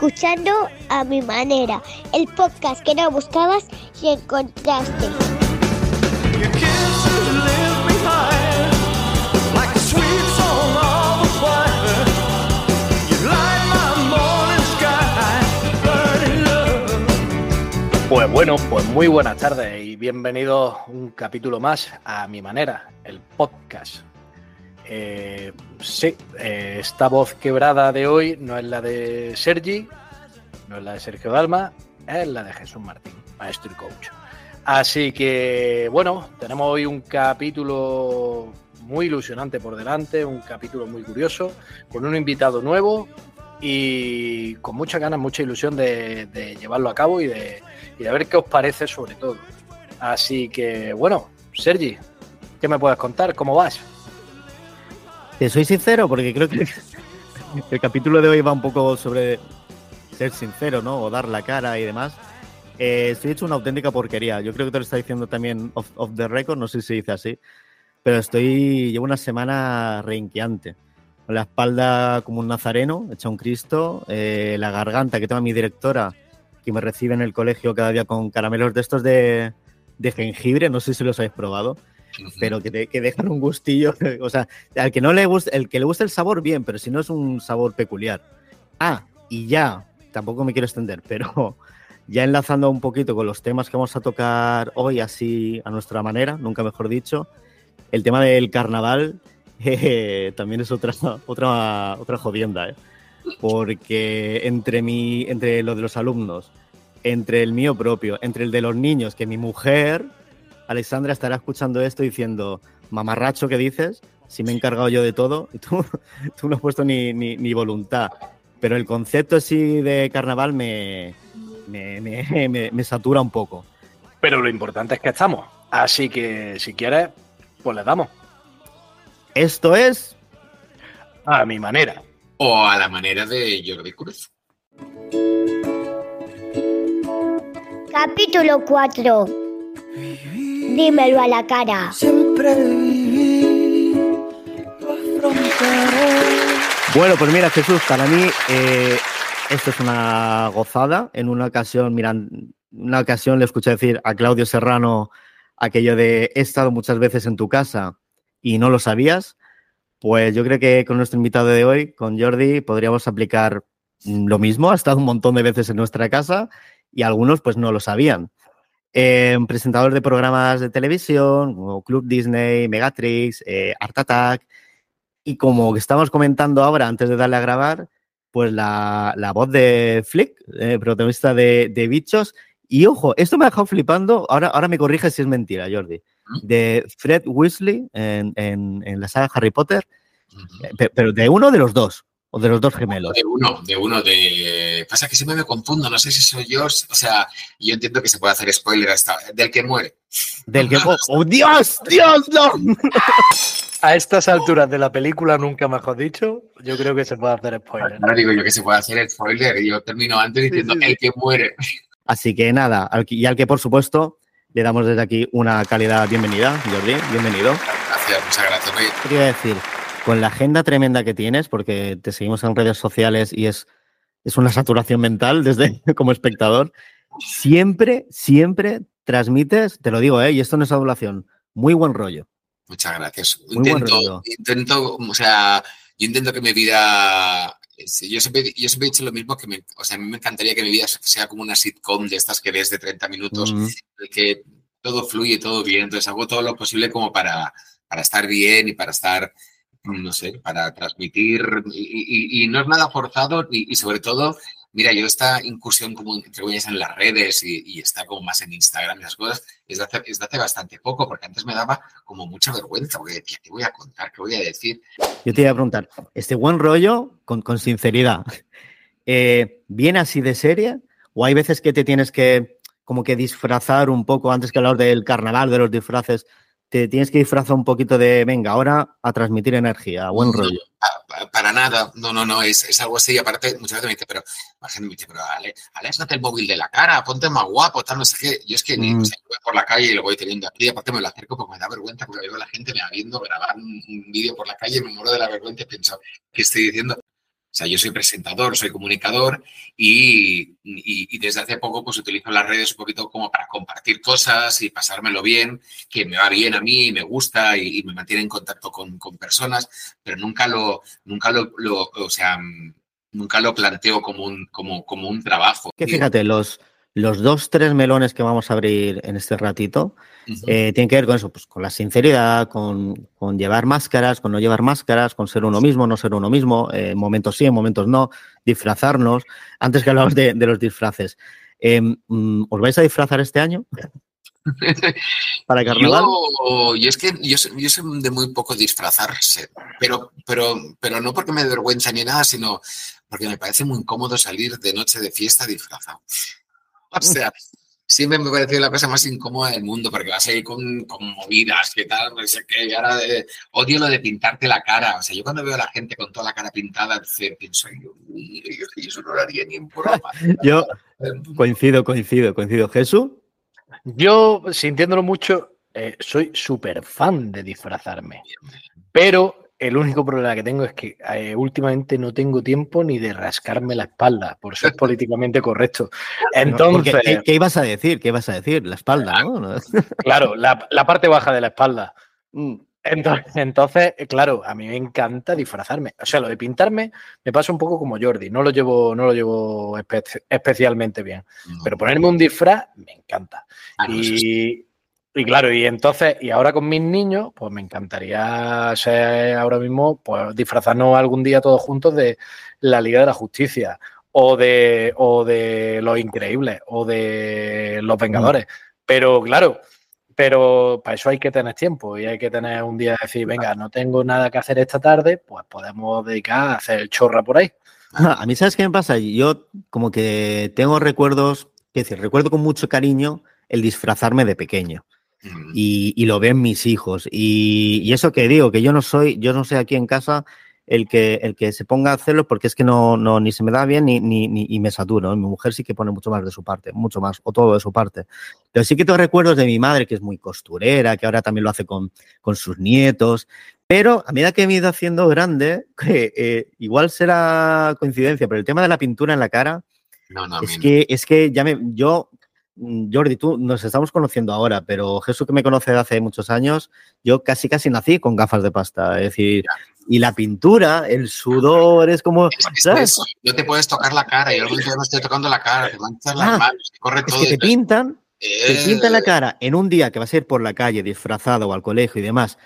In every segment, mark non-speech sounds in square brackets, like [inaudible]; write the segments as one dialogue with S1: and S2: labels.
S1: escuchando a mi manera, el podcast que no buscabas y encontraste.
S2: Pues bueno, pues muy buenas tardes y bienvenidos un capítulo más a mi manera, el podcast. Eh, sí, eh, esta voz quebrada de hoy no es la de Sergi, no es la de Sergio Dalma, es la de Jesús Martín, maestro y coach. Así que, bueno, tenemos hoy un capítulo muy ilusionante por delante, un capítulo muy curioso, con un invitado nuevo y con muchas ganas, mucha ilusión de, llevarlo a cabo y de, y de ver qué os parece sobre todo. Así que, bueno, Sergi, ¿qué me puedes contar? ¿Cómo vas?
S3: Te soy sincero porque creo que [laughs] el capítulo de hoy va un poco sobre ser sincero, ¿no? O dar la cara y demás. Eh, estoy hecho una auténtica porquería. Yo creo que te lo está diciendo también off, off the record, no sé si se dice así, pero estoy, llevo una semana reinqueante. Con la espalda como un nazareno, hecha un Cristo, eh, la garganta que toma mi directora, que me recibe en el colegio cada día con caramelos de estos de, de jengibre, no sé si los habéis probado, pero que, te- que dejan un gustillo. [laughs] O sea, al que no le gusta, el que le gusta el sabor, bien, pero si no es un sabor peculiar. Ah, y ya, tampoco me quiero extender, pero [laughs] ya enlazando un poquito con los temas que vamos a tocar hoy, así a nuestra manera, nunca mejor dicho, el tema del carnaval [laughs] eh, también es otra, otra, otra jodienda, ¿eh? porque entre, mi, entre lo de los alumnos, entre el mío propio, entre el de los niños, que mi mujer, Alexandra, estará escuchando esto diciendo, mamarracho, ¿qué dices? Si me he encargado yo de todo y tú, [laughs] tú no has puesto ni, ni, ni voluntad. Pero el concepto así de carnaval me, me, me- [laughs] me- me satura un poco.
S2: Pero lo importante es que estamos. Así que si quieres, pues le damos.
S3: Esto es
S2: A mi manera.
S4: O a la manera de Jordi Cruz.
S1: Capítulo 4. Dímelo a la cara.
S5: Siempre viví, lo afrontaré.
S3: Bueno, pues mira, Jesús, para mí eh, esto es una gozada. En una ocasión, mira, una ocasión le escuché decir a Claudio Serrano aquello de he estado muchas veces en tu casa y no lo sabías. Pues yo creo que con nuestro invitado de hoy, con Jordi, podríamos aplicar lo mismo. Ha estado un montón de veces en nuestra casa y algunos pues no lo sabían. Eh, presentador de programas de televisión, como Club Disney, Megatrix, eh, Art Attack, y como estamos comentando ahora, antes de darle a grabar, pues la, la voz de Flick, eh, protagonista de, de Bichos. Y ojo, esto me ha dejado flipando. Ahora, ahora me corrige si es mentira, Jordi. De Fred Weasley en, en- en la saga Harry Potter, eh, pe- pero de uno de los dos, o de los dos gemelos.
S4: De uno, de uno, de. Pasa que siempre me confundo, no sé si soy yo. O sea, yo entiendo que se puede hacer spoiler hasta del que muere.
S3: Del que. [laughs] ¡Oh, oh, Dios! ¡Dios! ¡No! [laughs]
S2: A estas alturas de la película, nunca mejor dicho, yo creo que se puede hacer spoiler.
S4: Ahora digo yo que se puede hacer spoiler yo termino antes diciendo
S2: sí, sí.
S4: el que muere.
S3: Así que nada, y al que por supuesto le damos desde aquí una calidad bienvenida, Jordi, bienvenido.
S4: Gracias, muchas gracias.
S3: Quería decir, con la agenda tremenda que tienes, porque te seguimos en redes sociales y es, es una saturación mental desde [laughs] como espectador, siempre, siempre transmites, te lo digo, ¿eh? y esto no es adulación, muy buen rollo.
S4: Muchas gracias.
S3: Muy buen
S4: Intento,
S3: rollo.
S4: intento, o sea, yo intento que mi vida. sí, Yo siempre, yo siempre he dicho lo mismo que me, o sea, a mí me encantaría que mi vida sea como una sitcom de estas que ves de 30 minutos,
S3: Mm,
S4: que todo fluye, todo bien. Entonces hago todo lo posible como para, para estar bien y para estar, no sé, para transmitir. Y, no es nada forzado y, sobre todo, mira, yo esta incursión como entre en las redes y, estar como más en Instagram y esas cosas es de, hace, bastante poco, porque antes me daba como mucha vergüenza, porque decía, ¿qué voy a contar? ¿Qué voy a decir?
S3: Yo te iba a preguntar, este buen rollo, con, con sinceridad, [laughs] eh, ¿viene así de serie? ¿O hay veces que te tienes que como que disfrazar un poco, antes que hablar del carnaval, de los disfraces, te tienes que disfrazar un poquito de, venga, ahora a transmitir energía, buen rollo?
S4: pa- Para nada, no, no, no, es, es algo así. Y aparte, muchas veces me dice, pero la gente me dice, pero Ale, Alex, date el móvil de la cara, ponte más guapo, tal, no sé qué. Yo es que ni
S3: Mm.
S4: o sea, voy por la calle y lo voy teniendo aquí, aparte me lo acerco porque me da vergüenza, porque veo a la gente me va viendo grabar un, un vídeo por la calle me muero de la vergüenza y pienso, ¿qué estoy diciendo? O sea, yo soy presentador, soy comunicador y, y- y desde hace poco pues utilizo las redes un poquito como para compartir cosas y pasármelo bien, que me va bien a mí, me gusta y, y me mantiene en contacto con, con personas, pero nunca lo, nunca lo, lo- o sea, nunca lo planteo como un, como, como un trabajo.
S3: Que fíjate, los, los dos, tres melones que vamos a abrir en este ratito eh, tienen que ver con eso, pues con la sinceridad, con, con llevar máscaras, con no llevar máscaras, con ser uno mismo, no ser uno mismo, eh, en momentos sí, en momentos no, disfrazarnos. Antes que hablabas de, de los disfraces. Eh, mm, ¿Os vais a disfrazar este año? [laughs] ¿Para carnaval?
S4: Yo, es que yo soy de muy poco disfrazarse, pero, pero, pero no porque me dé vergüenza ni nada, sino porque me parece muy incómodo salir de noche de fiesta disfrazado. [laughs] O sea, siempre me ha parecido la cosa más incómoda del mundo, porque vas a ir con, con movidas, que tal, no sé qué, y ahora odio lo de pintarte la cara. O sea, yo cuando veo a la gente con toda la cara pintada, pienso, yo, yo, yo eso no lo haría ni en broma. [laughs]
S3: Yo coincido, coincido, coincido. Jesús,
S2: Yo, sintiéndolo mucho, eh, soy súper fan de disfrazarme. Pero el único problema que tengo es que eh, últimamente no tengo tiempo ni de rascarme la espalda, por ser [laughs] políticamente correcto. Entonces,
S3: porque, ¿qué, qué ibas a decir? ¿Qué ibas a decir? La espalda, ¿no? [laughs]
S2: claro, la, la parte baja de la espalda.
S3: Mm.
S2: Entonces, entonces, claro, a mí me encanta disfrazarme. O sea, lo de pintarme me pasa un poco como Jordi, no lo llevo, no lo llevo espe- especialmente bien. Pero ponerme un disfraz me encanta.
S4: Ah, no, eso sí.
S2: Y, y claro, y entonces, y ahora con mis niños, pues me encantaría ser ahora mismo, pues disfrazarnos algún día todos juntos de la Liga de la Justicia, o de, o de Los Increíbles, o de Los Vengadores. Pero claro, pero para eso hay que tener tiempo y hay que tener un día de decir, venga, no tengo nada que hacer esta tarde, pues podemos dedicar a hacer chorra por ahí.
S3: A mí, ¿sabes qué me pasa? Yo como que tengo recuerdos, es decir, recuerdo con mucho cariño el disfrazarme de pequeño. Y, y lo ven mis hijos. Y, y eso que digo, que yo no soy, yo no soy aquí en casa el que, el que se ponga a hacerlo porque es que no, no ni se me da bien ni, ni, ni y me saturo. Mi mujer sí que pone mucho más de su parte, mucho más, o todo de su parte. Pero sí que tengo recuerdos de mi madre, que es muy costurera, que ahora también lo hace con, con sus nietos. Pero a medida que me he ido haciendo grande, [laughs] eh, igual será coincidencia, pero el tema de la pintura en la cara,
S4: No, no,
S3: es
S4: no.
S3: que, es que ya me, yo, Jordi, tú nos estamos conociendo ahora, pero Jesús que me conoce de hace muchos años, yo casi casi nací con gafas de pasta. Es decir, y la pintura, el sudor, es como.
S4: Es, es
S3: ¿sabes?
S4: No te puedes tocar la cara. Yo no estoy tocando la cara. Te manchas las
S3: Ah,
S4: manos. Te corre
S3: Es
S4: todo.
S3: que te pintan, te pintan la cara en un día que vas a ir por la calle disfrazado o al colegio y demás,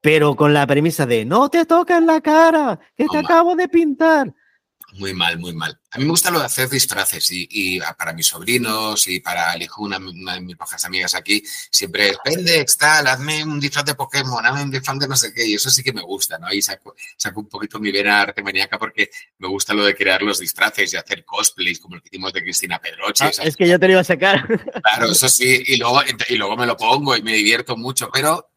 S3: pero con la premisa de no te toques la cara, que te
S4: Toma.
S3: acabo de pintar.
S4: Muy mal, muy mal. A mí me gusta lo de hacer disfraces y, y para mis sobrinos y para el hijo una, una de mis bajas amigas aquí, siempre es, Pendex, tal, hazme un disfraz de Pokémon, hazme un disfraz de no sé qué, y eso sí que me gusta, ¿no? Ahí saco, saco un poquito mi vena arte maníaca porque me gusta lo de crear los disfraces y hacer cosplays como el que hicimos de Cristina Pedroche.
S3: Ah, es que yo te lo iba a sacar.
S4: Claro, [laughs] eso sí, y luego, y luego me lo pongo y me divierto mucho, pero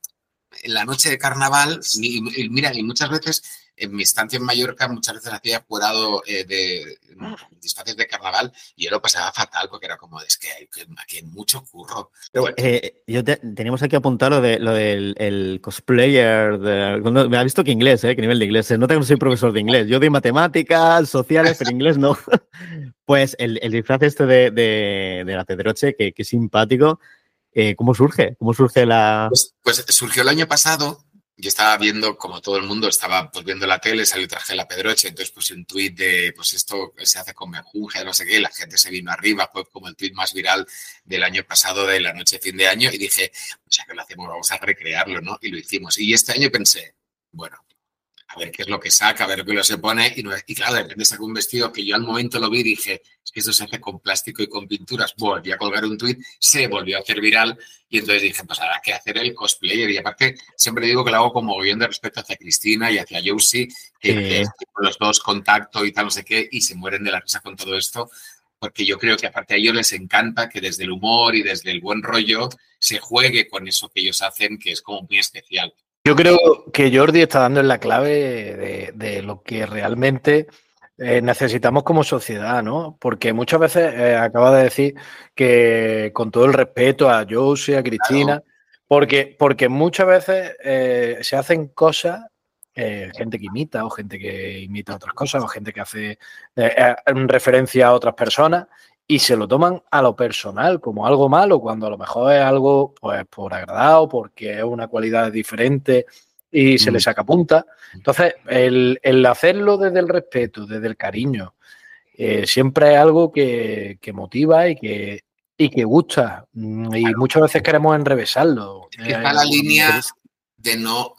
S4: en la noche de carnaval, y, y mira, y muchas veces en mi estancia en Mallorca, muchas veces hacía jurado eh, de disfraces de carnaval y yo lo pasaba fatal porque era como, es que hay, que aquí hay mucho curro. Pero bueno,
S3: Eh, yo te- teníamos aquí apuntado lo, de, lo del el cosplayer. De, no, me ha visto que inglés, ¿eh? Que nivel de inglés. Que no soy profesor de inglés. Yo de matemáticas, sociales, pero inglés no. [laughs] pues el, el disfraz este de, de, de la Pedroche, que, que es simpático. eh, ¿Cómo surge? ¿Cómo surge la...?
S4: pues, pues surgió el año pasado. Yo estaba viendo, como todo el mundo, estaba pues, viendo la tele, salió traje la Pedroche, entonces puse un tuit de, pues esto se hace con mejunje, no sé qué, y la gente se vino arriba, fue como el tuit más viral del año pasado, de la noche fin de año, y dije, o sea, que lo hacemos, vamos a recrearlo, ¿no? Y lo hicimos. Y este año pensé, bueno, a ver qué es lo que saca, a ver qué lo se pone, y, no- y claro, de repente sacó un vestido que yo al momento lo vi y dije, es que esto se hace con plástico y con pinturas. Volví a colgar un tuit, se volvió a hacer viral, y entonces dije, pues habrá que hacer el cosplayer. Y aparte, siempre digo que lo hago como bien de respeto hacia Cristina y hacia Josie, que,
S3: Sí.
S4: que con los dos contacto y tal, no sé qué, y se mueren de la risa con todo esto, porque yo creo que aparte a ellos les encanta que desde el humor y desde el buen rollo se juegue con eso que ellos hacen, que es como muy especial.
S2: Yo creo que Jordi está dando en la clave de, de lo que realmente eh, necesitamos como sociedad, ¿no? Porque muchas veces eh, acaba de decir que con todo el respeto a Josie, a Cristina, porque, porque muchas veces eh, se hacen cosas eh, gente que imita o gente que imita otras cosas o gente que hace eh, eh, referencia a otras personas y se lo toman a lo personal como algo malo cuando a lo mejor es algo pues por agradado, porque es una cualidad diferente y se
S3: Mm.
S2: le saca punta. Entonces, el, el hacerlo desde el respeto, desde el cariño, eh, siempre es algo que, que motiva y que, y que gusta. Mm, Y muchas veces queremos enrevesarlo.
S4: Es que
S2: Eh,
S4: está la línea de no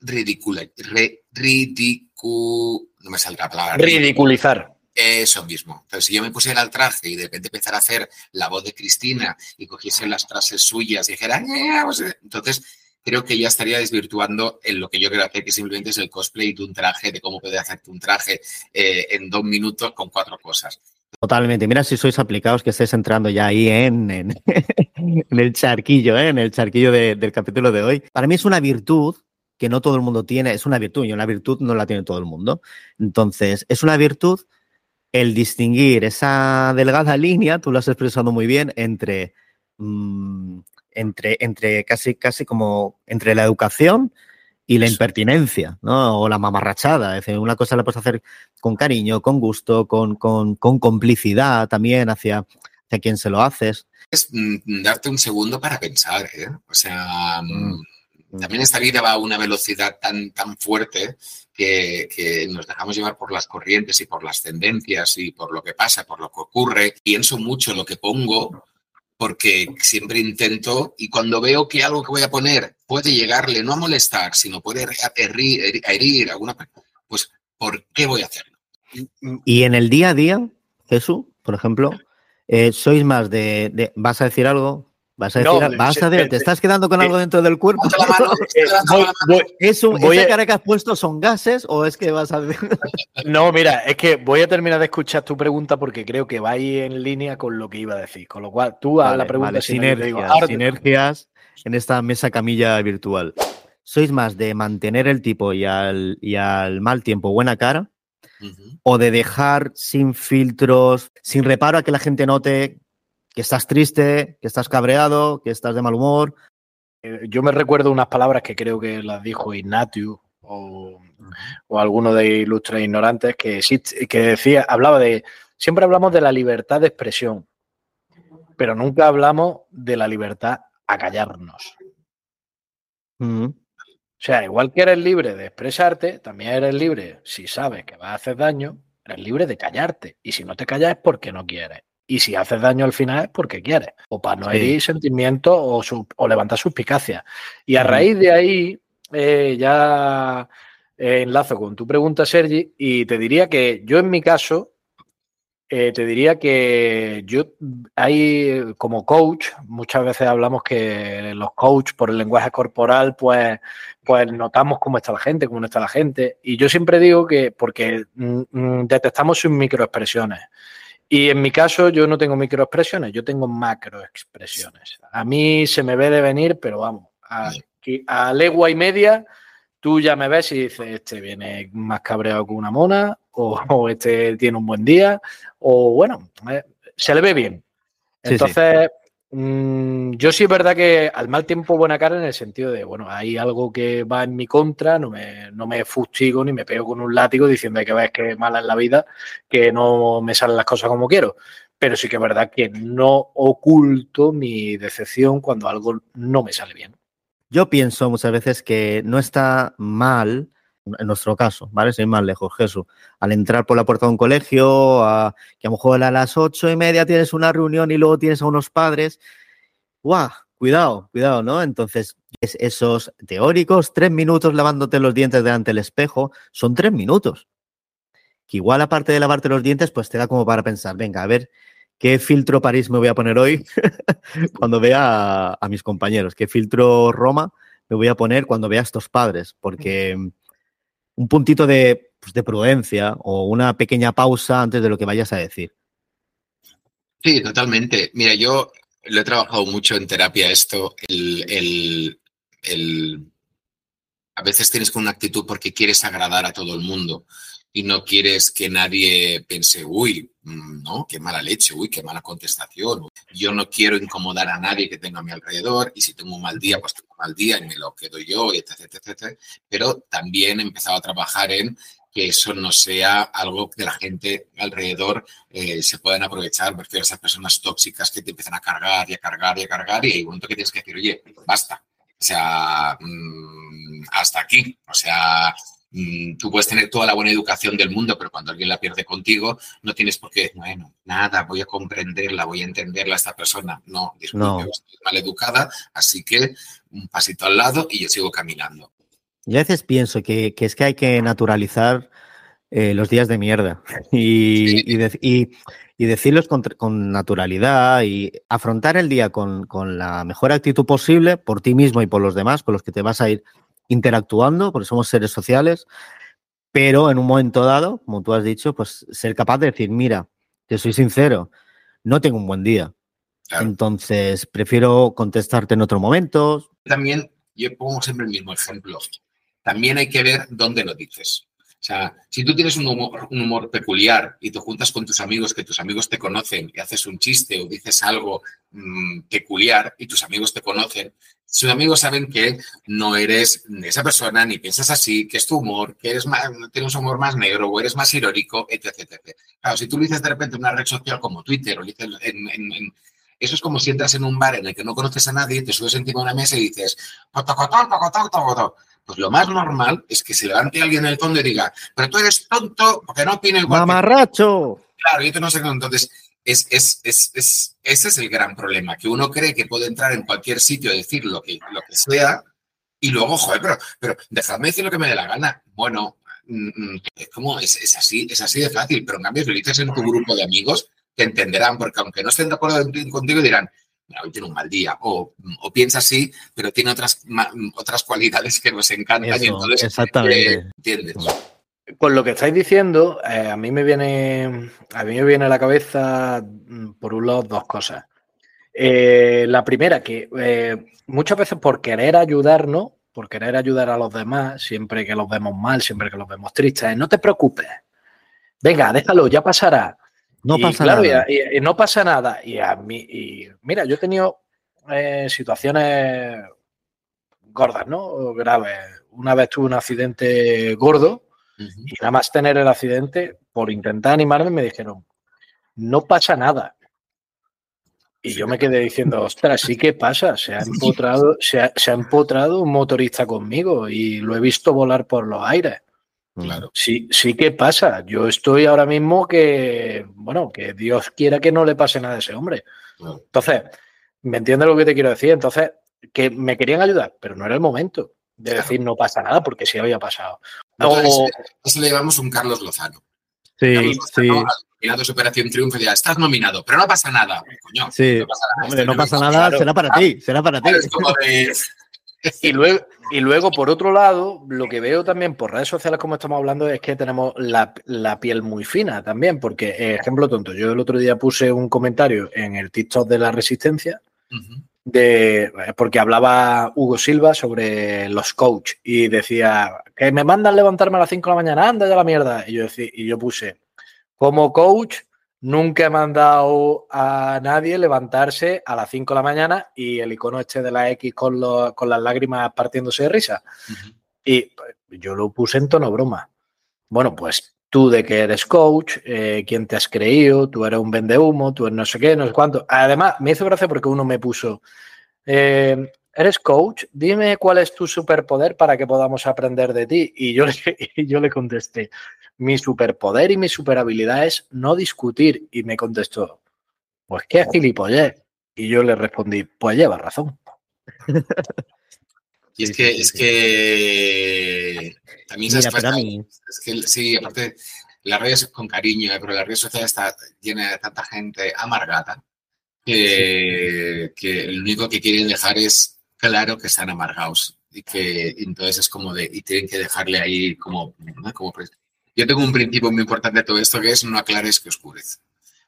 S4: ridicular, re, ridicu, no me saldrá la palabra.
S2: ridiculizar.
S4: Eso mismo. Entonces, si yo me pusiera el traje y de repente empezara a hacer la voz de Cristina y cogiese las frases suyas y dijera, "Eh", pues, eh", entonces creo que ya estaría desvirtuando en lo que yo creo hacer, que simplemente es el cosplay de un traje, de cómo puede hacerte un traje eh, en dos minutos con cuatro cosas.
S3: Totalmente. Mira si sois aplicados que estáis entrando ya ahí en, en, [laughs] en el charquillo, ¿eh? en el charquillo de- del capítulo de hoy. Para mí es una virtud que no todo el mundo tiene, es una virtud y una virtud no la tiene todo el mundo. Entonces, es una virtud el distinguir esa delgada línea, tú lo has expresado muy bien, entre, mm, entre, entre casi, casi como entre la educación y la impertinencia, ¿no? O la mamarrachada. Es decir, una cosa la puedes hacer con cariño, con gusto, con, con, con complicidad también hacia, hacia quien se lo haces.
S4: Es mm, darte un segundo para pensar, ¿eh? O sea, Mm. También esta vida va a una velocidad tan, tan fuerte que, nos dejamos llevar por las corrientes y por las tendencias y por lo que pasa, por lo que ocurre. Pienso mucho lo que pongo porque siempre intento y cuando veo que algo que voy a poner puede llegarle no a molestar, sino puede herir, herir, alguna persona, pues ¿por qué voy a hacerlo?
S3: Y en el día a día, Jesús, por ejemplo, eh, sois más de- ¿Vas a decir algo? ¿Vas a decir
S2: No,
S3: algo? ¿Vas
S2: se-
S3: a ver?
S2: se-
S3: ¿Te estás quedando con
S2: eh,
S3: algo dentro del cuerpo?
S4: La mano,
S2: Eh, [laughs]
S4: levanta
S2: voy-
S4: la mano.
S2: voy-
S3: ¿Es un-
S2: Voy
S3: ¿Esa
S2: a-
S3: cara que has puesto son gases o es que vas a [laughs]
S2: No, mira, es que voy a terminar de escuchar tu pregunta porque creo que va ahí en línea con lo que iba a decir. Con lo cual, tú haz
S3: Vale,
S2: la pregunta
S3: vale, sinergias,
S2: digo,
S3: sinergias en esta mesa camilla virtual. ¿Sois más de mantener el tipo y al, y al mal tiempo buena cara o de dejar sin filtros, sin reparo a que la gente note que estás triste, que estás cabreado, que estás de mal humor?
S2: Eh, Yo me recuerdo unas palabras que creo que las dijo Ignatius o, o alguno de Ilustres Ignorantes que, que decía, hablaba de, siempre hablamos de la libertad de expresión, pero nunca hablamos de la libertad a callarnos.
S3: Mm,
S2: O sea, igual que eres libre de expresarte, también eres libre, si sabes que vas a hacer daño, eres libre de callarte. Y si no te callas es porque no quieres. Y si haces daño al final es porque quieres. O para no
S3: Sí.
S2: herir sentimientos o, su- o levantar suspicacias. Y a raíz de ahí, eh, ya eh, enlazo con tu pregunta, Sergi, y te diría que yo en mi caso, eh, te diría que yo hay como coach, muchas veces hablamos que los coach por el lenguaje corporal, pues, pues notamos cómo está la gente, cómo no está la gente. Y yo siempre digo que porque mm, mm, detectamos sus microexpresiones. Y en mi caso yo no tengo microexpresiones, yo tengo macroexpresiones. A mí se me ve de venir, pero vamos, a, a legua y media tú ya me ves y dices, este viene más cabreado que una mona, o, [laughs] o este tiene un buen día, o bueno, eh, se le ve bien.
S3: Sí.
S2: Mm, yo sí es verdad que al mal tiempo buena cara en el sentido de, bueno, hay algo que va en mi contra, no me, no me fustigo ni me pego con un látigo diciendo "Hay que ves que mala es la vida, que no me salen las cosas como quiero. Pero sí que es verdad que no oculto mi decepción cuando algo no me sale bien.
S3: Yo pienso muchas veces que no está mal, en nuestro caso, ¿vale? Sin más lejos, Jesús, al entrar por la puerta de un colegio, que a lo mejor a las ocho y media tienes una reunión y luego tienes a unos padres, ¡guau! Cuidado, cuidado, ¿no? Entonces, es- esos teóricos tres minutos lavándote los dientes delante del espejo son tres minutos. Que igual, aparte de lavarte los dientes, pues te da como para pensar, venga, a ver qué filtro París me voy a poner hoy [laughs] cuando vea a, a mis compañeros, qué filtro Roma me voy a poner cuando vea a estos padres, porque un puntito de, pues, de prudencia o una pequeña pausa antes de lo que vayas a decir.
S4: Sí, totalmente. Mira, yo lo he trabajado mucho en terapia esto, el, el, el- a veces tienes con una actitud porque quieres agradar a todo el mundo. Y no quieres que nadie piense, uy, no, qué mala leche, uy, qué mala contestación. Yo no quiero incomodar a nadie que tenga a mi alrededor y si tengo un mal día, pues tengo un mal día y me lo quedo yo, etc, etc, etc. Pero también he empezado a trabajar en que eso no sea algo que la gente alrededor eh, se puedan aprovechar. Me refiero a esas personas tóxicas que te empiezan a cargar y a cargar y a cargar y hay un momento que tienes que decir, oye, basta. O sea, mm, hasta aquí. O sea, tú puedes tener toda la buena educación del mundo, pero cuando alguien la pierde contigo, no tienes por qué, bueno, nada, voy a comprenderla, voy a entenderla a esta persona. No, disculpe,
S3: No.
S4: estoy mal educada, así que un pasito al lado y yo sigo caminando.
S3: Yo a veces pienso que, que es que hay que naturalizar eh, los días de mierda [laughs] y,
S4: Sí.
S3: y, dec- y- y decirlos con, con naturalidad y afrontar el día con, con la mejor actitud posible por ti mismo y por los demás, con los que te vas a ir interactuando, porque somos seres sociales, pero en un momento dado, como tú has dicho, pues ser capaz de decir, mira, te soy sincero, no tengo un buen día.
S4: Claro.
S3: Entonces, prefiero contestarte en otro momento.
S4: también, yo pongo siempre el mismo ejemplo, también hay que ver dónde lo dices. O sea, si tú tienes un humor, un humor peculiar y te juntas con tus amigos, que tus amigos te conocen y haces un chiste o dices algo mm, peculiar y tus amigos te conocen, sus amigos saben que no eres esa persona ni piensas así, que es tu humor, que eres más, tienes un humor más negro o eres más irónico, etc, etc. Claro, si tú lo dices de repente en una red social como Twitter o lo dices en, en- en- eso es como si entras en un bar en el que no conoces a nadie, te subes encima de una mesa y dices, pues lo más normal es que se levante alguien en el fondo y diga, pero tú eres tonto porque no opina igual
S3: ¡Mamarracho!
S4: Claro, yo te no sé. Entonces, es, es, es, es- ese es el gran problema, que uno cree que puede entrar en cualquier sitio decir lo que, lo que sea y luego, joder, pero, pero dejadme decir lo que me dé la gana. Bueno, mm, mm, es como, es, es así, es así de fácil, pero en cambio, si lo dices en tu grupo de amigos, te entenderán, porque aunque no estén de acuerdo contigo, dirán, "Mira, hoy tiene un mal día, o, o piensa así, pero tiene otras, ma- otras cualidades que nos encantan y entonces,
S3: exactamente.
S4: eh, ¿entiendes?
S2: Con lo que estáis diciendo, eh, a mí me viene a mí me viene a la cabeza, mm, por un lado, dos cosas. Eh, la primera, que eh, muchas veces por querer ayudarnos, por querer ayudar a los demás, siempre que los vemos mal, siempre que los vemos tristes, no te preocupes. Venga, déjalo, ya pasará.
S3: No
S2: Y,
S3: pasa
S2: claro,
S3: nada.
S2: Y, y- y no pasa nada. Y a mí, y mira, yo he tenido eh, situaciones gordas, ¿no? Graves. Una vez tuve un accidente gordo Y nada más tener el accidente, por intentar animarme, me dijeron, no pasa nada. Y yo me quedé diciendo, ostras, sí que pasa, se ha empotrado, se ha, se ha empotrado un motorista conmigo y lo he visto volar por los aires.
S4: Claro.
S2: Sí, sí que pasa. Yo estoy ahora mismo que, bueno, que Dios quiera que no le pase nada a ese hombre.
S4: Claro.
S2: Entonces, ¿me entiendes lo que te quiero decir? Entonces, que me querían ayudar, pero no era el momento de
S4: Claro.
S2: decir no pasa nada porque sí había pasado.
S4: Entonces,
S2: O-
S4: eso le llamamos un Carlos Lozano.
S3: Sí,
S4: Carlos
S3: sí,
S4: Lozano, al nominado su Operación Triunfo, decía, estás nominado, pero no pasa nada. Coño,
S3: Sí.
S4: no pasa nada.
S3: Hombre, no
S4: Estoy
S3: pasa nada,
S2: claro.
S3: será para ti, será para ti. [laughs]
S2: Y luego, y luego, por otro lado, lo que veo también por redes sociales, como estamos hablando, es que tenemos la, la piel muy fina también, porque, eh, ejemplo tonto, yo el otro día puse un comentario en el TikTok de la Resistencia. De, eh, porque hablaba Hugo Silva sobre los coach y decía que me mandan levantarme a las 5 de la mañana, anda ya la mierda. Y yo, decí- y yo puse, como coach, nunca he mandado a nadie levantarse a las 5 de la mañana y el icono este de la X con, los- con las lágrimas partiéndose de risa. Y pues, yo lo puse en tono broma. Bueno, pues tú de que eres coach, eh, quién te has creído, tú eres un vendehumo, tú eres no sé qué, no sé cuánto. Además, me hizo gracia porque uno me puso, eh, ¿eres coach? Dime cuál es tu superpoder para que podamos aprender de ti. Y yo, [laughs] y yo le contesté, mi superpoder y mi superhabilidad es no discutir. Y me contestó, pues qué gilipollez. Y yo le respondí, pues lleva razón. [laughs]
S4: Y es que, es que también se
S3: Mira,
S4: expresa- Es que sí, aparte, las redes con cariño, pero las redes sociales está llena de tanta gente amargada que, que lo único que quieren dejar es claro que están amargados y que entonces es como de, y tienen que dejarle ahí como, ¿no? como pues, yo tengo un principio muy importante de todo esto que es no aclares que oscurece.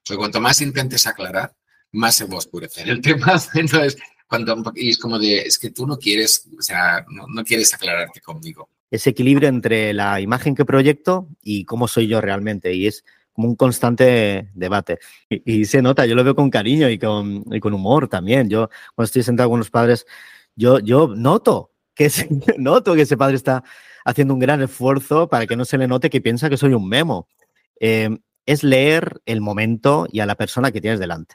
S4: Porque cuanto más intentes aclarar, más se va a oscurecer el [laughs] tema. Entonces, cuando, y es como de, es que tú no quieres, o sea, no, no quieres aclararte conmigo.
S3: ese equilibrio entre la imagen que proyecto y cómo soy yo realmente. Y es como un constante debate. Y, y se nota, yo lo veo con cariño y con, y con humor también. Yo cuando estoy sentado con los padres, yo, yo noto que ese, [laughs] noto que ese padre está haciendo un gran esfuerzo para que no se le note que piensa que soy un memo. Eh, es leer el momento y a la persona que tienes delante.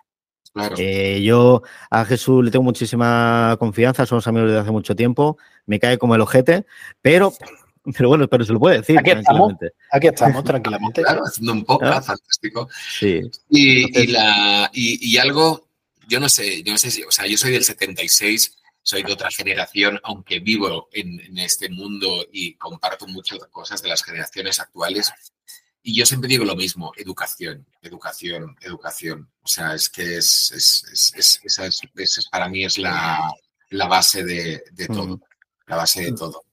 S4: Claro.
S3: Eh, yo a Jesús le tengo muchísima confianza, somos amigos desde hace mucho tiempo, me cae como el ojete, pero, [laughs] pero bueno, pero se lo puede decir
S2: Aquí estamos.
S3: tranquilamente.
S2: Aquí estamos, tranquilamente.
S4: Claro, haciendo un podcast
S3: Ah.
S4: fantástico.
S3: Sí.
S4: Y, la, y, y algo, yo no sé, yo no sé si, o sea, yo soy del 76, soy de otra generación, aunque vivo en, en este mundo y comparto muchas cosas de las generaciones actuales. Y yo siempre digo lo mismo, educación, educación, educación. O sea, es que es, es, es- es- esa es- esa es- para mí es la, la base de, de todo,
S3: Mm.
S4: la base de todo.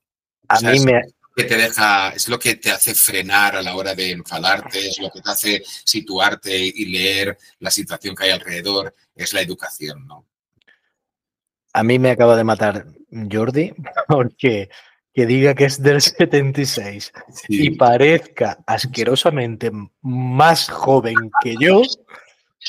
S2: A
S4: O sea,
S2: mí
S4: es-
S2: me,
S4: que te deja, es lo que te hace frenar a la hora de enfadarte, es lo que te hace situarte y leer la situación que hay alrededor, es la educación, ¿no?
S2: a mí me acaba de matar Jordi [laughs] porque que diga que es del [laughs] 76 y parezca asquerosamente más joven que yo,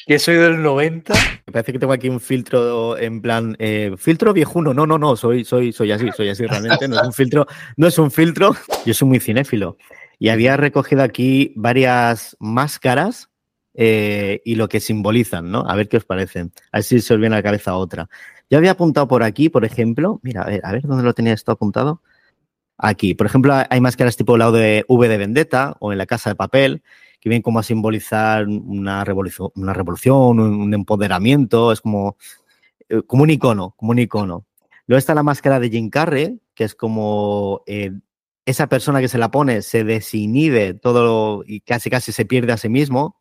S2: que soy del 90.
S3: Me parece que tengo aquí un filtro en plan, eh, filtro viejuno. No, no, no, soy, soy, soy así, soy así realmente. No es un filtro, no es un filtro. Yo soy muy cinéfilo y había recogido aquí varias máscaras eh, y lo que simbolizan, ¿no? A ver qué os parecen. A ver si se os viene a la cabeza otra. Yo había apuntado por aquí, por ejemplo, mira, a ver, a ver dónde lo tenía esto apuntado. Aquí, por ejemplo, hay máscaras tipo la de V de Vendetta o en la Casa de Papel, que vienen como a simbolizar una revolución, una revolución, un, un empoderamiento, es como, eh, como un icono, como un icono. Luego está la máscara de Jim Carrey, que es como eh, esa persona que se la pone se desinhibe todo y casi casi se pierde a sí mismo.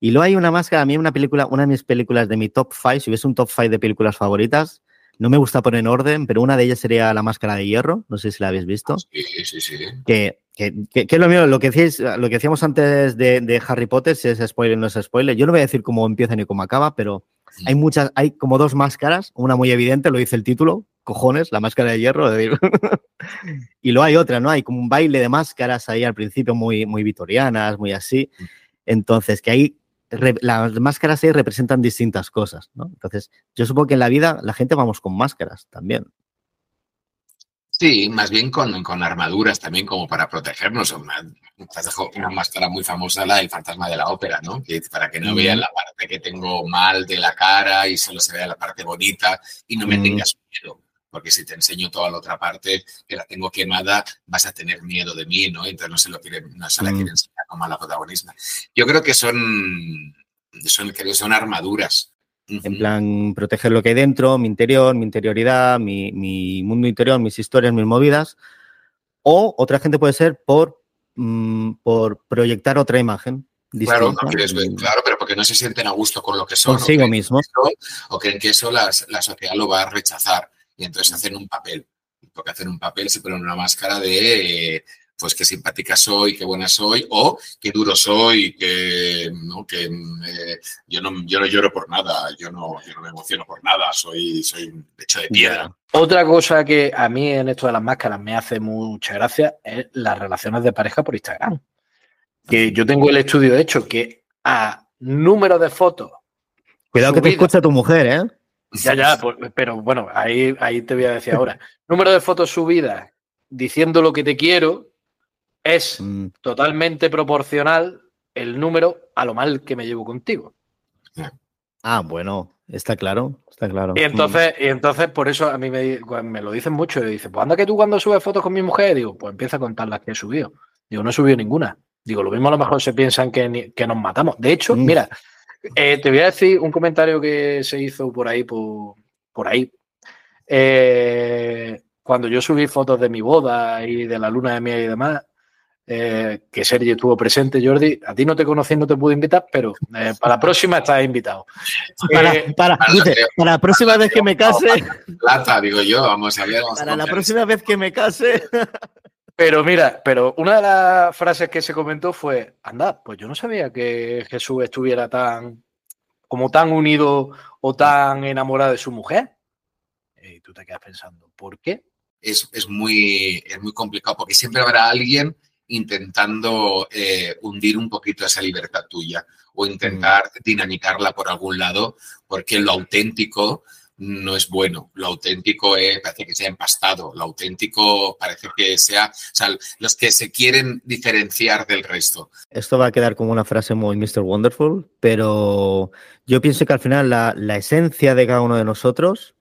S3: Y luego hay una máscara, a mí una película, una de mis películas de mi top 5, si hubiese un top 5 de películas favoritas, no me gusta poner en orden, pero una de ellas sería La Máscara de Hierro, no sé si la habéis visto
S4: Sí, sí, sí.
S3: que, que, que- que es lo mío, lo que, decíais, lo que decíamos antes de, de Harry Potter, si es spoiler o no es spoiler. Yo no voy a decir cómo empieza ni cómo acaba, pero hay muchas, hay como dos máscaras, una muy evidente, lo dice el título, cojones, la máscara de hierro. [laughs] y luego hay otra, ¿no? Hay como un baile de máscaras ahí al principio muy, muy vitorianas, muy así. Entonces, que ahí re- las máscaras ahí representan distintas cosas, ¿no? Entonces, yo supongo que en la vida la gente vamos con máscaras también.
S4: Sí, más bien con, con armaduras también como para protegernos. Una, una máscara muy famosa, la del fantasma de la ópera, ¿no? Que para que no
S3: Mm.
S4: vean la parte que tengo mal de la cara y solo se vea la parte bonita y no me
S3: Mm.
S4: tengas miedo. Porque si te enseño toda la otra parte que la tengo quemada, vas a tener miedo de mí, ¿no? Entonces no se, lo quiere, no se la
S3: Mm.
S4: quiere enseñar como a la protagonista. Yo creo que son, son, creo que son armaduras.
S3: En plan, proteger lo que hay dentro, mi interior, mi interioridad, mi, mi mundo interior, mis historias, mis movidas. O otra gente puede ser por, mm, por proyectar otra imagen.
S4: Claro, no
S3: Mm,
S4: claro, pero porque no se sienten a gusto con lo que son. o
S3: Consigo
S4: creen
S3: mismo.
S4: eso- o creen que eso las- la sociedad lo va a rechazar. Y entonces hacen un papel. Porque hacen un papel, se ponen una máscara de eh, pues qué simpática soy, qué buena soy, o qué duro soy, que, ¿no? que eh, yo, no, yo no lloro por nada, yo no, yo no me emociono por nada, soy, soy un hecho de piedra.
S2: Otra cosa que a mí en esto de las máscaras me hace mucha gracia es las relaciones de pareja por Instagram. Que yo tengo el estudio hecho que a número de fotos,
S3: Cuidado que te escucha tu mujer, ¿eh?
S2: Ya, ya, pues, pero bueno, ahí, ahí te voy a decir ahora. [laughs] Número de fotos subidas diciendo lo que te quiero es
S3: Mm,
S2: totalmente proporcional el número a lo mal que me llevo contigo.
S3: Ah, bueno, está claro, está claro.
S2: Y entonces, y entonces por eso a mí me, me lo dicen mucho. Y dice, pues anda que tú cuando subes fotos con mi mujer, digo, pues empieza a contar las que he subido. Digo, no he subido ninguna. Digo, lo mismo a lo mejor se piensan que, que nos matamos. De hecho,
S3: Mm.
S2: mira, eh, te voy a decir un comentario que se hizo por ahí, por, por ahí. Eh, cuando yo subí fotos de mi boda y de la luna de miel y demás, eh, que Sergio estuvo presente, Jordi, a ti no te conocí, no te pude invitar, pero eh, para la próxima estás invitado.
S3: Para,
S2: Eh,
S3: para,
S4: para
S3: dice,
S4: que-
S3: para la próxima vez que me case,
S4: Plata, digo yo, vamos a ver. vamos a
S3: para la próxima vez que me case.
S2: Pero mira, pero una de las frases que se comentó fue, anda, pues yo no sabía que Jesús estuviera tan, como tan unido o tan enamorado de su mujer. Y tú te quedas pensando, ¿por qué?
S4: es, es muy, es muy complicado porque siempre habrá alguien intentando eh, hundir un poquito esa libertad tuya o intentar dinamitarla por algún lado, porque lo auténtico no es bueno. Lo auténtico es, parece que sea empastado. Lo auténtico parece que sea, o sea, los que se quieren diferenciar del resto.
S3: Esto va a quedar como una frase muy Mr. Wonderful, pero yo pienso que al final la, la esencia de cada uno de nosotros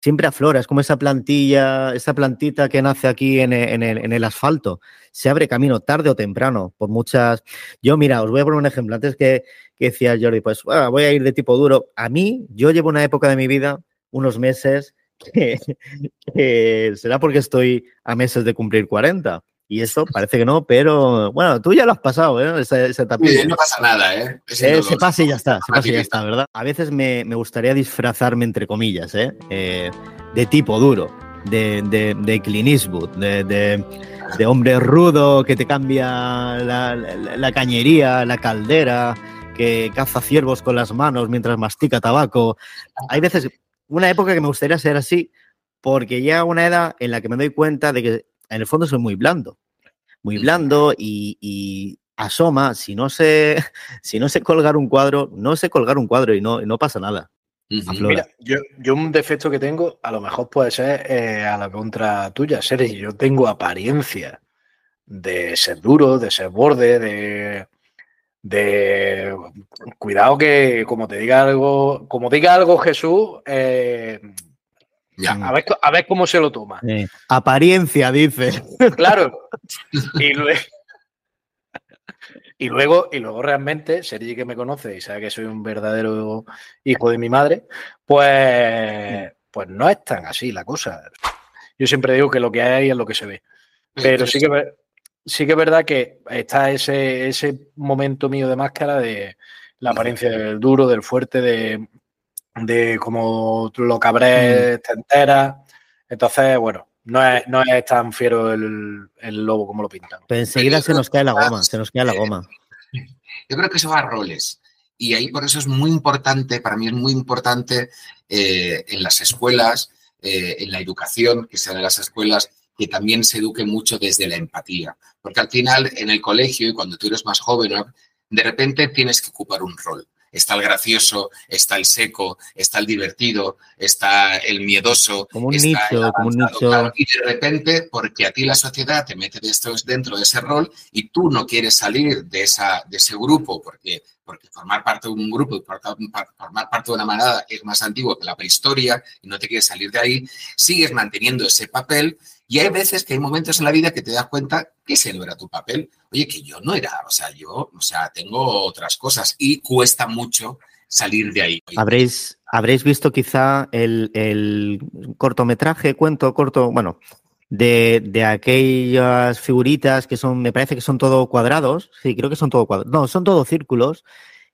S3: siempre aflora, es como esa plantilla, esa plantita que nace aquí en el, en el- en el asfalto. Se abre camino tarde o temprano, por muchas. Yo, mira, os voy a poner un ejemplo. Antes que, que decía Jordi, pues bueno, voy a ir de tipo duro. A mí, yo llevo una época de mi vida, unos meses, que, [laughs] que será porque estoy a meses de cumplir 40. Y eso parece que no, pero bueno, tú ya lo has pasado, ¿eh? Esa,
S4: no pasa nada, ¿eh?
S3: Eh, se pasa y ya está, se pasa y ya está, ¿verdad? A veces me, me gustaría disfrazarme, entre comillas, ¿eh? Eh, de tipo duro, de, de, de Clint Eastwood, de, de- de hombre rudo que te cambia la, la- la cañería, la caldera, que caza ciervos con las manos mientras mastica tabaco. Hay veces, una época que me gustaría ser así, porque ya una edad en la que me doy cuenta de que en el fondo soy muy blando, muy blando y, y asoma, si no sé, [laughs] si no sé colgar un cuadro, no sé colgar un cuadro y no, y no pasa nada.
S2: Mira, yo, yo un defecto que tengo, a lo mejor puede ser eh, a la contra tuya, Sergi. Yo tengo apariencia de ser duro, de ser borde, de, de cuidado que como te diga algo, como diga algo Jesús, eh,
S4: Ya.
S2: a, ver, a ver cómo se lo toma.
S3: Eh, apariencia, dice.
S2: Claro. [laughs] Y luego, y luego, y luego realmente, Sergi que me conoce y sabe que soy un verdadero hijo de mi madre, pues, pues no es tan así la cosa. Yo siempre digo que lo que hay es lo que se ve. Pero sí que, sí que es verdad que está ese, ese momento mío de máscara de la apariencia del duro, del fuerte, de, de como lo cabré te entera. Entonces, bueno, no es, no es tan fiero el, el lobo como lo pintan.
S3: Pero enseguida se nos cae la goma, se nos cae la goma.
S4: Yo creo que eso va a roles. Y ahí por eso es muy importante, para mí es muy importante eh, en las escuelas, eh, en la educación, que sea de las escuelas, que también se eduque mucho desde la empatía. Porque al final, en el colegio y cuando tú eres más joven, de repente tienes que ocupar un rol. Está el gracioso, está el seco, está el divertido, está el miedoso.
S3: Como un
S4: está el
S3: nicho, como un nicho.
S4: claro. Y de repente, porque a ti la sociedad te mete dentro de ese rol y tú no quieres salir de, esa, de ese grupo, porque, porque formar parte de un grupo, formar parte de una manada es más antiguo que la prehistoria y no te quieres salir de ahí, sigues manteniendo ese papel y hay veces que hay momentos en la vida que te das cuenta que ese no era tu papel. Oye, que yo no era, o sea, yo, o sea, tengo otras cosas y cuesta mucho salir de ahí.
S3: Habréis, habréis visto quizá el, el cortometraje, cuento corto, bueno, de, de aquellas figuritas que son, me parece que son todo cuadrados. Sí, creo que son todo cuadrados. No, son todo círculos.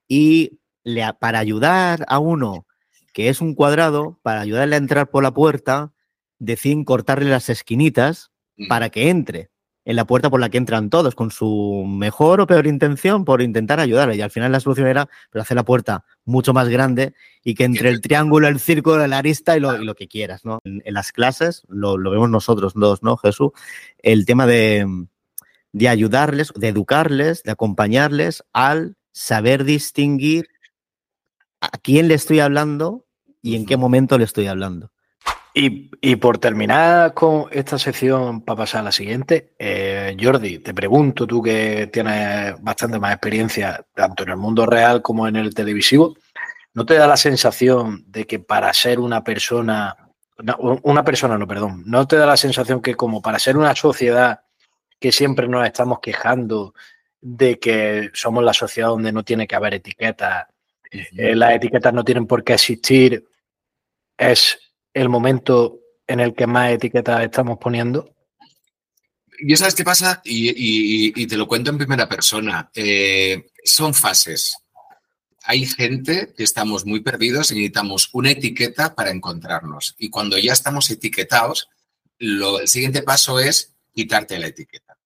S3: Y le- para ayudar a uno que es un cuadrado, para ayudarle a entrar por la puerta, deciden cortarle las esquinitas
S4: Mm.
S3: para que entre en la puerta por la que entran todos, con su mejor o peor intención por intentar ayudarle. Y al final la solución era pero hacer la puerta mucho más grande y que entre el triángulo, el círculo, la arista y lo, y lo que quieras, ¿no? En, en las clases, lo, lo vemos nosotros dos, ¿no, Jesús? El tema de, de ayudarles, de educarles, de acompañarles al saber distinguir a quién le estoy hablando y en qué momento le estoy hablando.
S2: Y, y por terminar con esta sección para pasar a la siguiente, eh, Jordi, te pregunto, tú que tienes bastante más experiencia tanto en el mundo real como en el televisivo, ¿no te da la sensación de que para ser una persona, no, una persona no, perdón, ¿no te da la sensación que como para ser una sociedad que siempre nos estamos quejando de que somos la sociedad donde no tiene que haber etiquetas, eh, las etiquetas no tienen por qué existir, es el momento en el que más etiquetas estamos poniendo?
S4: ¿Y sabes qué pasa? Y, y- y te lo cuento en primera persona. Eh, son fases. Hay gente que estamos muy perdidos y necesitamos una etiqueta para encontrarnos. Y cuando ya estamos etiquetados, lo- el siguiente paso es quitarte la etiqueta.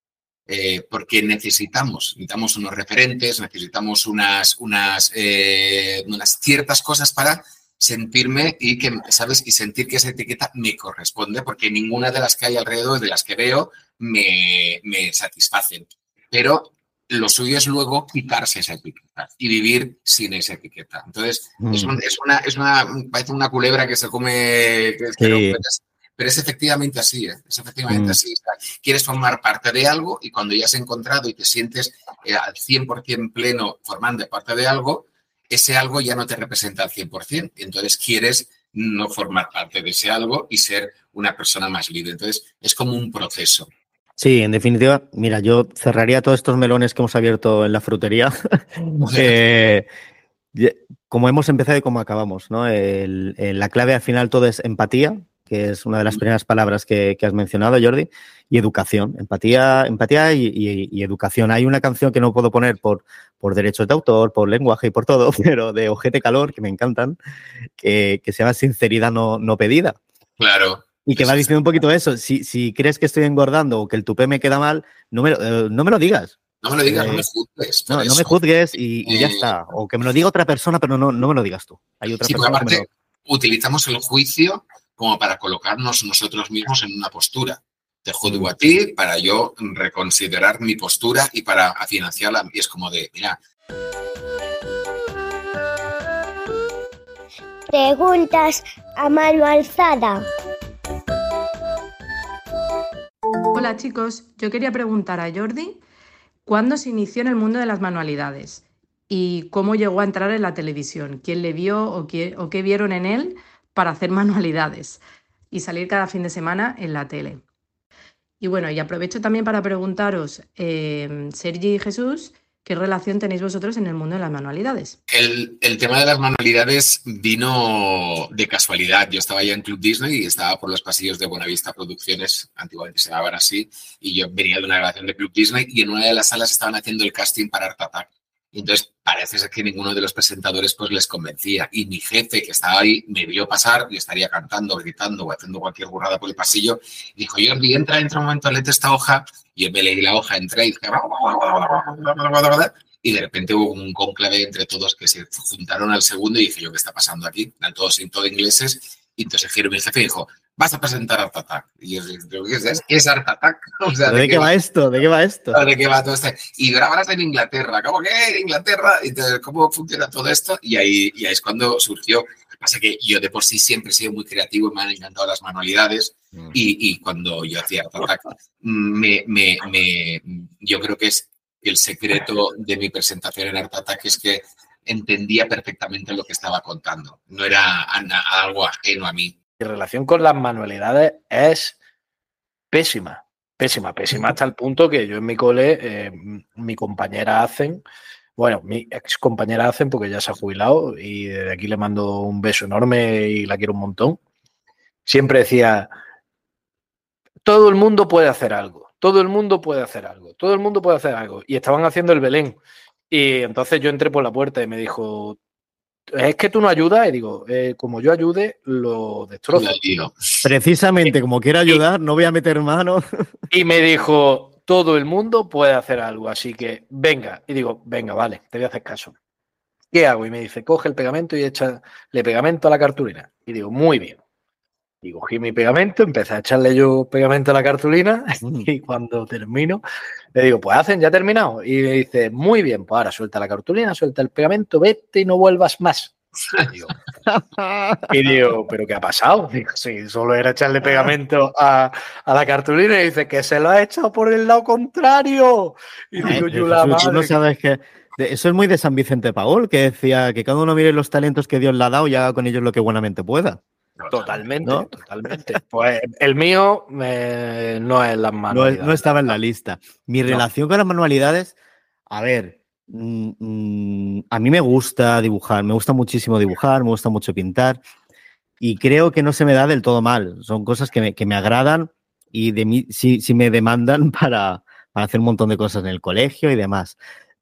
S4: Eh, porque necesitamos, necesitamos unos referentes, necesitamos unas, unas, eh, unas ciertas cosas para sentirme y que, ¿sabes? Y sentir que esa etiqueta me corresponde, porque ninguna de las que hay alrededor, de las que veo, me, me satisfacen. Pero lo suyo es luego quitarse esa etiqueta y vivir sin esa etiqueta. Entonces,
S3: Mm.
S4: es, un- es una, es una, parece una culebra que se come, que- que no-
S3: Sí.
S4: pero es- pero es efectivamente así, ¿eh? es efectivamente
S3: Mm.
S4: así. O sea, quieres formar parte de algo y cuando ya has encontrado y te sientes eh, al 100% pleno formando parte de algo, ese algo ya no te representa al 100%. Y entonces quieres no formar parte de ese algo y ser una persona más libre. Entonces, es como un proceso.
S3: Sí, en definitiva, mira, yo cerraría todos estos melones que hemos abierto en la frutería. [laughs] Eh, como hemos empezado y como acabamos, ¿no? El- el- la clave al final todo es empatía, que es una de las primeras palabras que, que has mencionado, Jordi, y educación. Empatía, empatía y, y- y educación. Hay una canción que no puedo poner por, por derechos de autor, por lenguaje y por todo, [laughs] pero de Ojete Calor, que me encantan, que, que se llama Sinceridad no, no pedida.
S4: Claro.
S3: Y que va diciendo un poquito eso. Si, si crees que estoy engordando o que el tupé me queda mal, no me, lo- eh, no me lo digas.
S4: No me lo digas, no
S3: Eh,
S4: me juzgues.
S3: No, no me juzgues y, y ya
S4: Eh,
S3: está. O que me lo diga otra persona, pero no, no me lo digas tú. Hay otra
S4: Sí,
S3: persona que me
S4: aparte utilizamos el juicio como para colocarnos nosotros mismos en una postura. Te juzgo a ti para yo reconsiderar mi postura y para financiarla. Y es como de, mira,
S1: Preguntas a mano alzada.
S6: Hola chicos, yo quería preguntar a Jordi cuándo se inició en el mundo de las manualidades y cómo llegó a entrar en la televisión, quién le vio o qué, o qué vieron en él para hacer manualidades y salir cada fin de semana en la tele. Y bueno, y aprovecho también para preguntaros, eh, Sergi y Jesús, ¿qué relación tenéis vosotros en el mundo de las manualidades?
S4: el, tema de las manualidades vino de casualidad. Yo estaba ya en Club Disney y estaba por los pasillos de Buenavista Producciones, antiguamente se llamaban así, y yo venía de una grabación de Club Disney y en una de las salas estaban haciendo el casting para Art. Entonces parece ser que ninguno de los presentadores pues les convencía. Y mi jefe que estaba ahí me vio pasar y estaría cantando, gritando o haciendo cualquier burrada por el pasillo. Y dijo, Jordi, entra, entra un momento, léete esta hoja. Y yo me leí la hoja, entré y dije... Y de repente hubo un conclave entre todos que se juntaron al segundo y dije yo, ¿qué está pasando aquí? Eran todos en todo ingleses. Y entonces giro mi jefe y dijo, vas a presentar Art Attack. Y yo ¿qué es, ¿Qué es Art Attack? [laughs] O sea,
S3: ¿De qué va esto? ¿De qué va esto?
S4: ¿De qué va todo esto? Y grabarás en Inglaterra. ¿Cómo que en Inglaterra? Y entonces, ¿Cómo funciona todo esto? Y ahí, y ahí es cuando surgió. Lo que pasa es que yo de por sí siempre he sido muy creativo y me han encantado las manualidades. Y, y cuando yo hacía Art Attack, me, me, me, yo creo que es el secreto de mi presentación en Art Attack es que entendía perfectamente lo que estaba contando. No era algo ajeno a mí.
S2: Mi relación con las manualidades es pésima, pésima, pésima, hasta el punto que yo en mi cole, eh, mi compañera hacen, bueno, mi ex compañera hacen porque ya se ha jubilado y desde aquí le mando un beso enorme y la quiero un montón. Siempre decía, todo el mundo puede hacer algo, todo el mundo puede hacer algo, todo el mundo puede hacer algo. Y estaban haciendo el Belén. Y entonces yo entré por la puerta y me dijo, es que tú no ayudas. Y digo, "Eh, como yo ayude, lo destrozo.
S3: Precisamente, como quiero ayudar, no voy a meter mano. [laughs]
S2: Y me dijo, todo el mundo puede hacer algo, así que venga. Y digo, venga, vale, te voy a hacer caso. ¿Qué hago? Y me dice, coge el pegamento y échale pegamento a la cartulina. Y digo, muy bien. Y cogí mi pegamento, empecé a echarle yo pegamento a la cartulina [laughs] y cuando termino, le digo, pues hacen, ya he terminado. Y me dice, muy bien, pues ahora suelta la cartulina, suelta el pegamento, vete y no vuelvas más. Y digo, y digo, ¿pero qué ha pasado? [laughs] Digo, sí, solo era echarle pegamento a, a la cartulina y dice que se lo ha echado por el lado contrario. Y digo,
S3: Eh,
S2: yo la
S3: Jesús, tú no
S2: madre.
S3: sabes que eso es muy de San Vicente Paul, que decía que cada uno mire los talentos que Dios le ha dado y haga con ellos lo que buenamente pueda.
S2: Totalmente,
S3: ¿No?
S2: totalmente. [laughs] Pues el mío eh, no es las
S3: No,
S2: manos.
S3: no estaba en la lista. Mi
S2: No.
S3: relación con las manualidades, a ver, mm, mm, a mí me gusta dibujar, me gusta muchísimo dibujar, me gusta mucho pintar y creo que no se me da del todo mal. Son cosas que me, que me agradan y de mí sí, sí me demandan [laughs] para, para hacer un montón de cosas en el colegio y demás.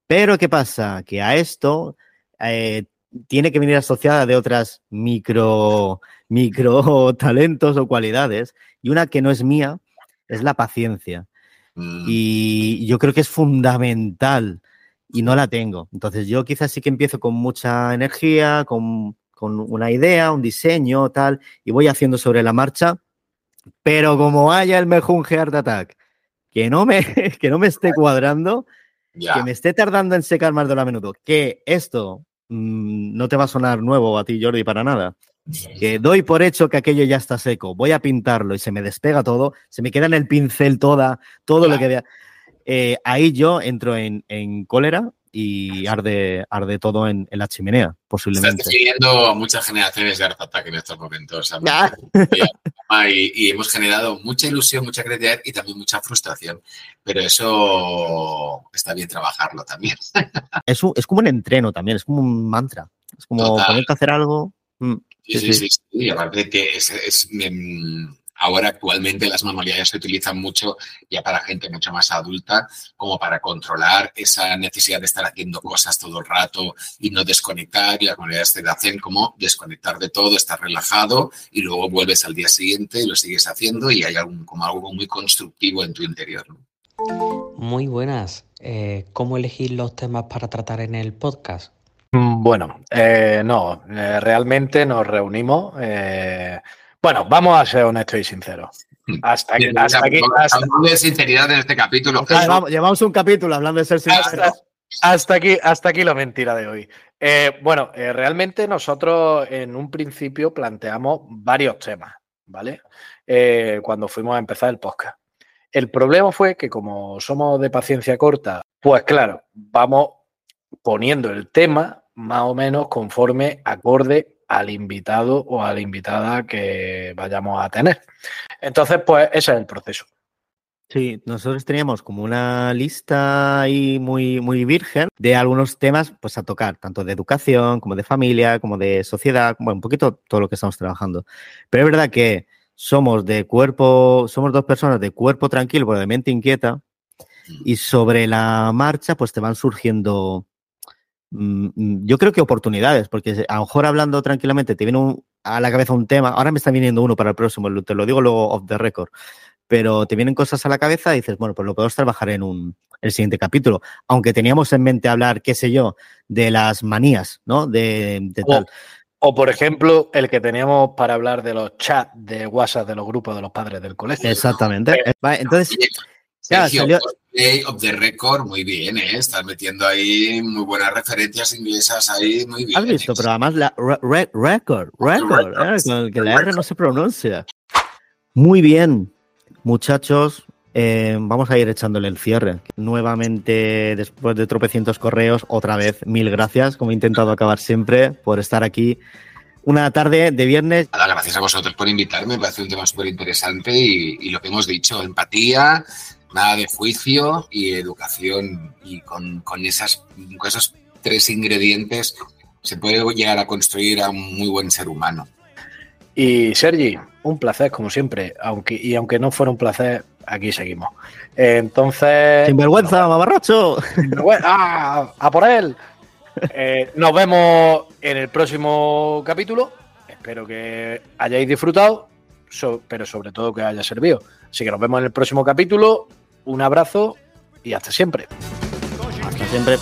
S3: Pero ¿qué pasa? Que a esto eh, tiene que venir asociada de otras micro, micro talentos [laughs] o cualidades y una que no es mía es la paciencia.
S4: Mm,
S3: Y yo creo que es fundamental y no la tengo. Entonces yo quizás sí que empiezo con mucha energía, con, con una idea, un diseño, tal, y voy haciendo sobre la marcha, pero como haya el mejor Heart Attack que no me, [laughs] que no me esté cuadrando, que me esté tardando en secar más de lo a menudo, que esto mm, no te va a sonar nuevo a ti, Jordi, para nada. Que doy por hecho que aquello ya está seco, voy a pintarlo y se me despega todo, se me queda en el pincel toda, todo lo que vea. Eh, ahí yo entro en, en cólera y arde, arde todo en, en la chimenea,
S4: Estás
S3: posiblemente.
S4: definiendo muchas generaciones de Art Attack en estos momentos.
S3: Ah.
S4: Y, y hemos generado mucha ilusión, mucha creatividad y también mucha frustración. Pero eso está bien trabajarlo también. [laughs]
S3: Es, un- es como un entreno también, es como un mantra. Es como
S4: Total.
S3: ponerte a hacer algo. mm,
S4: Sí,
S3: Sí,
S4: sí,
S3: sí.
S4: Y aparte de que es, es, mm, ahora actualmente las manualidades se utilizan mucho ya para gente mucho más adulta, como para controlar esa necesidad de estar haciendo cosas todo el rato y no desconectar. Y las manualidades te hacen como desconectar de todo, estar relajado y luego vuelves al día siguiente y lo sigues haciendo y hay algún, como algo muy constructivo en tu interior. ¿no?
S7: Muy buenas. Eh, ¿cómo elegir los temas para tratar en el podcast?
S2: Mm, Bueno, eh, no, eh, realmente nos reunimos. Bueno, vamos a ser honestos y sinceros. Hasta aquí, hasta aquí, hasta,
S4: Hablando de sinceridad en este capítulo.
S3: Ah, vamos, llevamos un capítulo hablando de ser sinceros.
S2: hasta- hasta aquí, hasta aquí la mentira de hoy. Eh, bueno, eh, realmente nosotros en un principio planteamos varios temas, ¿vale? Eh, cuando fuimos a empezar el podcast. El problema fue que como somos de paciencia corta, pues claro, vamos poniendo el tema más o menos conforme acorde al invitado o a la invitada que vayamos a tener. Entonces, pues ese es el proceso.
S3: Sí, nosotros teníamos como una lista ahí muy, muy virgen de algunos temas pues a tocar, tanto de educación como de familia, como de sociedad, bueno, un poquito todo lo que estamos trabajando. Pero es verdad que somos de cuerpo, somos dos personas de cuerpo tranquilo, pero de mente inquieta, y sobre la marcha pues te van surgiendo, mm, mm, yo creo que oportunidades, porque a lo mejor hablando tranquilamente te viene un- a la cabeza un tema, ahora me está viniendo uno para el próximo, te lo digo luego off the record, pero te vienen cosas a la cabeza y dices, bueno, pues lo podemos trabajar en un el siguiente capítulo, aunque teníamos en mente hablar, qué sé yo, de las manías, ¿no? De, de
S2: O,
S3: tal.
S2: o, por ejemplo, el que teníamos para hablar de los chats de WhatsApp de los grupos de los padres del colegio.
S3: Exactamente. Vale, entonces,
S4: Oye,
S3: Ya,
S4: Sergio,
S3: salió-
S4: cosplay of the record, muy bien, ¿eh? Estás metiendo ahí muy buenas referencias inglesas ahí, muy bien.
S3: has visto, pero además la re- re- record, record, ¿eh? Con el que la R no se pronuncia. Muy bien, muchachos. eh, vamos a ir echándole el cierre. Nuevamente, después de tropecientos correos, otra vez, mil gracias, como he intentado acabar siempre, por estar aquí. Una tarde de viernes.
S4: Nada, gracias a vosotros por invitarme, me parece un tema súper interesante y, y lo que hemos dicho, empatía, nada de juicio y educación. Y con, con esas, con esos tres ingredientes se puede llegar a construir a un muy buen ser humano.
S2: Y Sergi, un placer como siempre, aunque y aunque no fuera un placer, aquí seguimos. Eh, Entonces,
S3: Sinvergüenza, mamarracho.
S2: Bueno, ¡ah! ¡A por él! Eh, nos vemos en el próximo capítulo. Espero que hayáis disfrutado, so- pero sobre todo que haya servido. Así que nos vemos en el próximo capítulo. Un abrazo y hasta siempre.
S3: Hasta siempre.